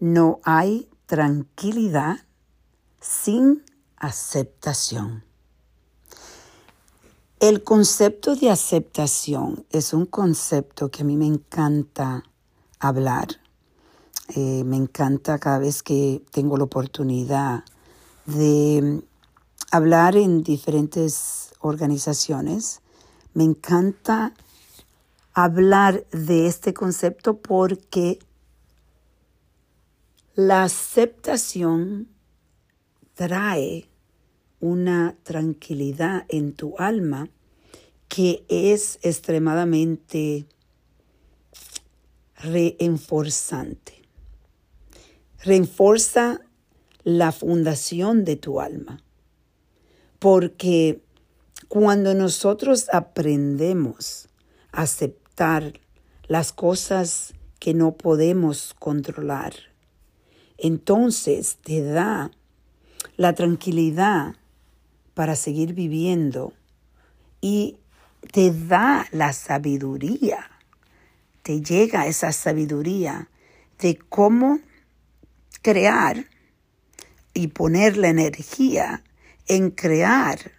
No hay tranquilidad sin aceptación. El concepto de aceptación es un concepto que a mí me encanta hablar. Eh, me encanta cada vez que tengo la oportunidad de hablar en diferentes organizaciones. Me encanta hablar de este concepto porque la aceptación trae una tranquilidad en tu alma que es extremadamente reenforzante. Reenforza la fundación de tu alma. Porque cuando nosotros aprendemos a aceptar las cosas que no podemos controlar, entonces te da la tranquilidad para seguir viviendo y te da la sabiduría, te llega esa sabiduría de cómo crear y poner la energía en crear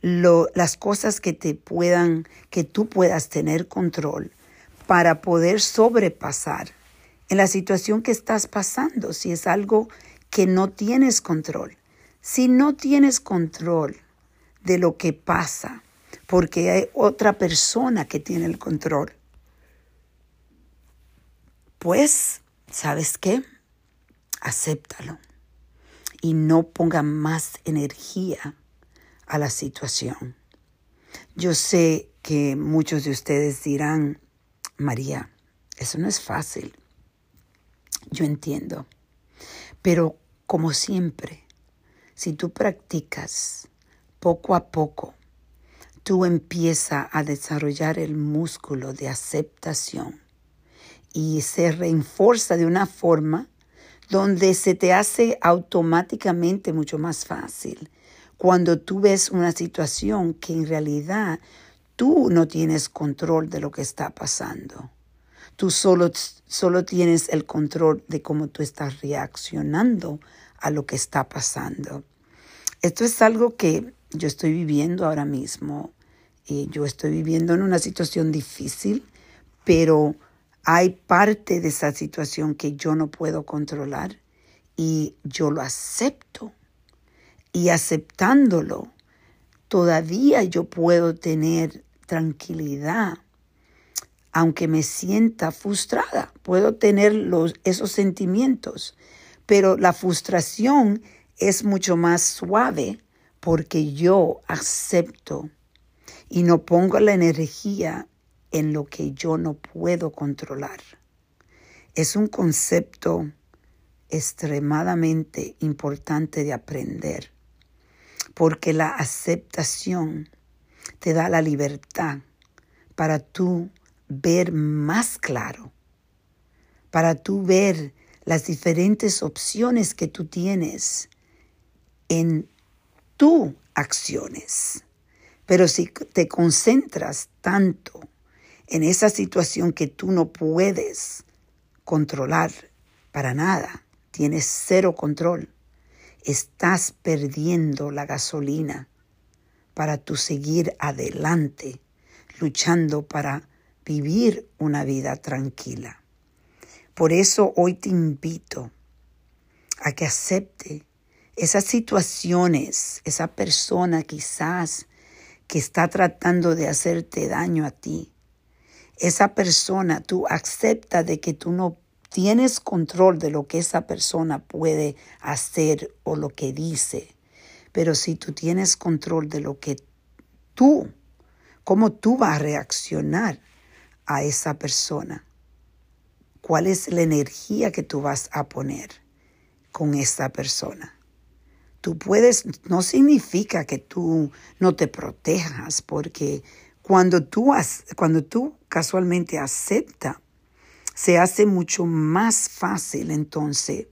las cosas que te puedan, que tú puedas tener control para poder sobrepasar en la situación que estás pasando, si es algo que no tienes control. Si no tienes control de lo que pasa, porque hay otra persona que tiene el control, pues, ¿sabes qué? Acéptalo y no ponga más energía a la situación. Yo sé que muchos de ustedes dirán, María, eso no es fácil. Yo entiendo. Pero como siempre, si tú practicas poco a poco, tú empiezas a desarrollar el músculo de aceptación y se reenforza de una forma donde se te hace automáticamente mucho más fácil cuando tú ves una situación que en realidad tú no tienes control de lo que está pasando. Tú solo, solo tienes el control de cómo tú estás reaccionando a lo que está pasando. Esto es algo que yo estoy viviendo ahora mismo. Y yo estoy viviendo en una situación difícil, pero hay parte de esa situación que yo no puedo controlar y yo lo acepto. Y aceptándolo, todavía yo puedo tener tranquilidad aunque me sienta frustrada, puedo tener esos sentimientos, pero la frustración es mucho más suave porque yo acepto y no pongo la energía en lo que yo no puedo controlar. Es un concepto extremadamente importante de aprender, porque la aceptación te da la libertad para tú ver más claro, para tú ver las diferentes opciones que tú tienes en tus acciones. Pero si te concentras tanto en esa situación que tú no puedes controlar para nada, tienes cero control, estás perdiendo la gasolina para tú seguir adelante, luchando para vivir una vida tranquila. Por eso hoy te invito a que acepte esas situaciones, esa persona quizás que está tratando de hacerte daño a ti. Esa persona, tú acepta de que tú no tienes control de lo que esa persona puede hacer o lo que dice. Pero si tú tienes control de lo que tú, cómo tú vas a reaccionar a esa persona? ¿Cuál es la energía que tú vas a poner con esa persona? Tú puedes, no significa que tú no te protejas, porque cuando tú, cuando tú casualmente aceptas, se hace mucho más fácil entonces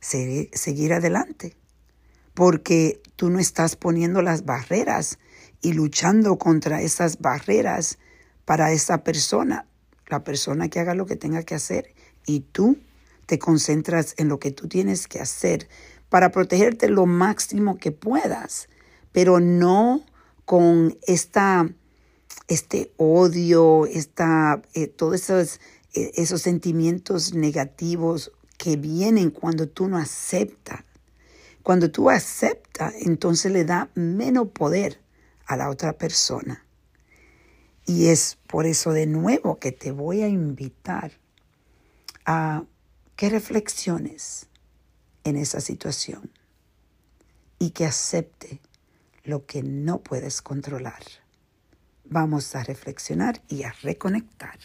seguir adelante, porque tú no estás poniendo las barreras y luchando contra esas barreras para esa persona, la persona que haga lo que tenga que hacer y tú te concentras en lo que tú tienes que hacer para protegerte lo máximo que puedas, pero no con esta, este odio, esta, eh, todos esos, eh, esos sentimientos negativos que vienen cuando tú no aceptas. Cuando tú aceptas, entonces le da menos poder a la otra persona. Y es por eso de nuevo que te voy a invitar a que reflexiones en esa situación y que acepte lo que no puedes controlar. Vamos a reflexionar y a reconectar.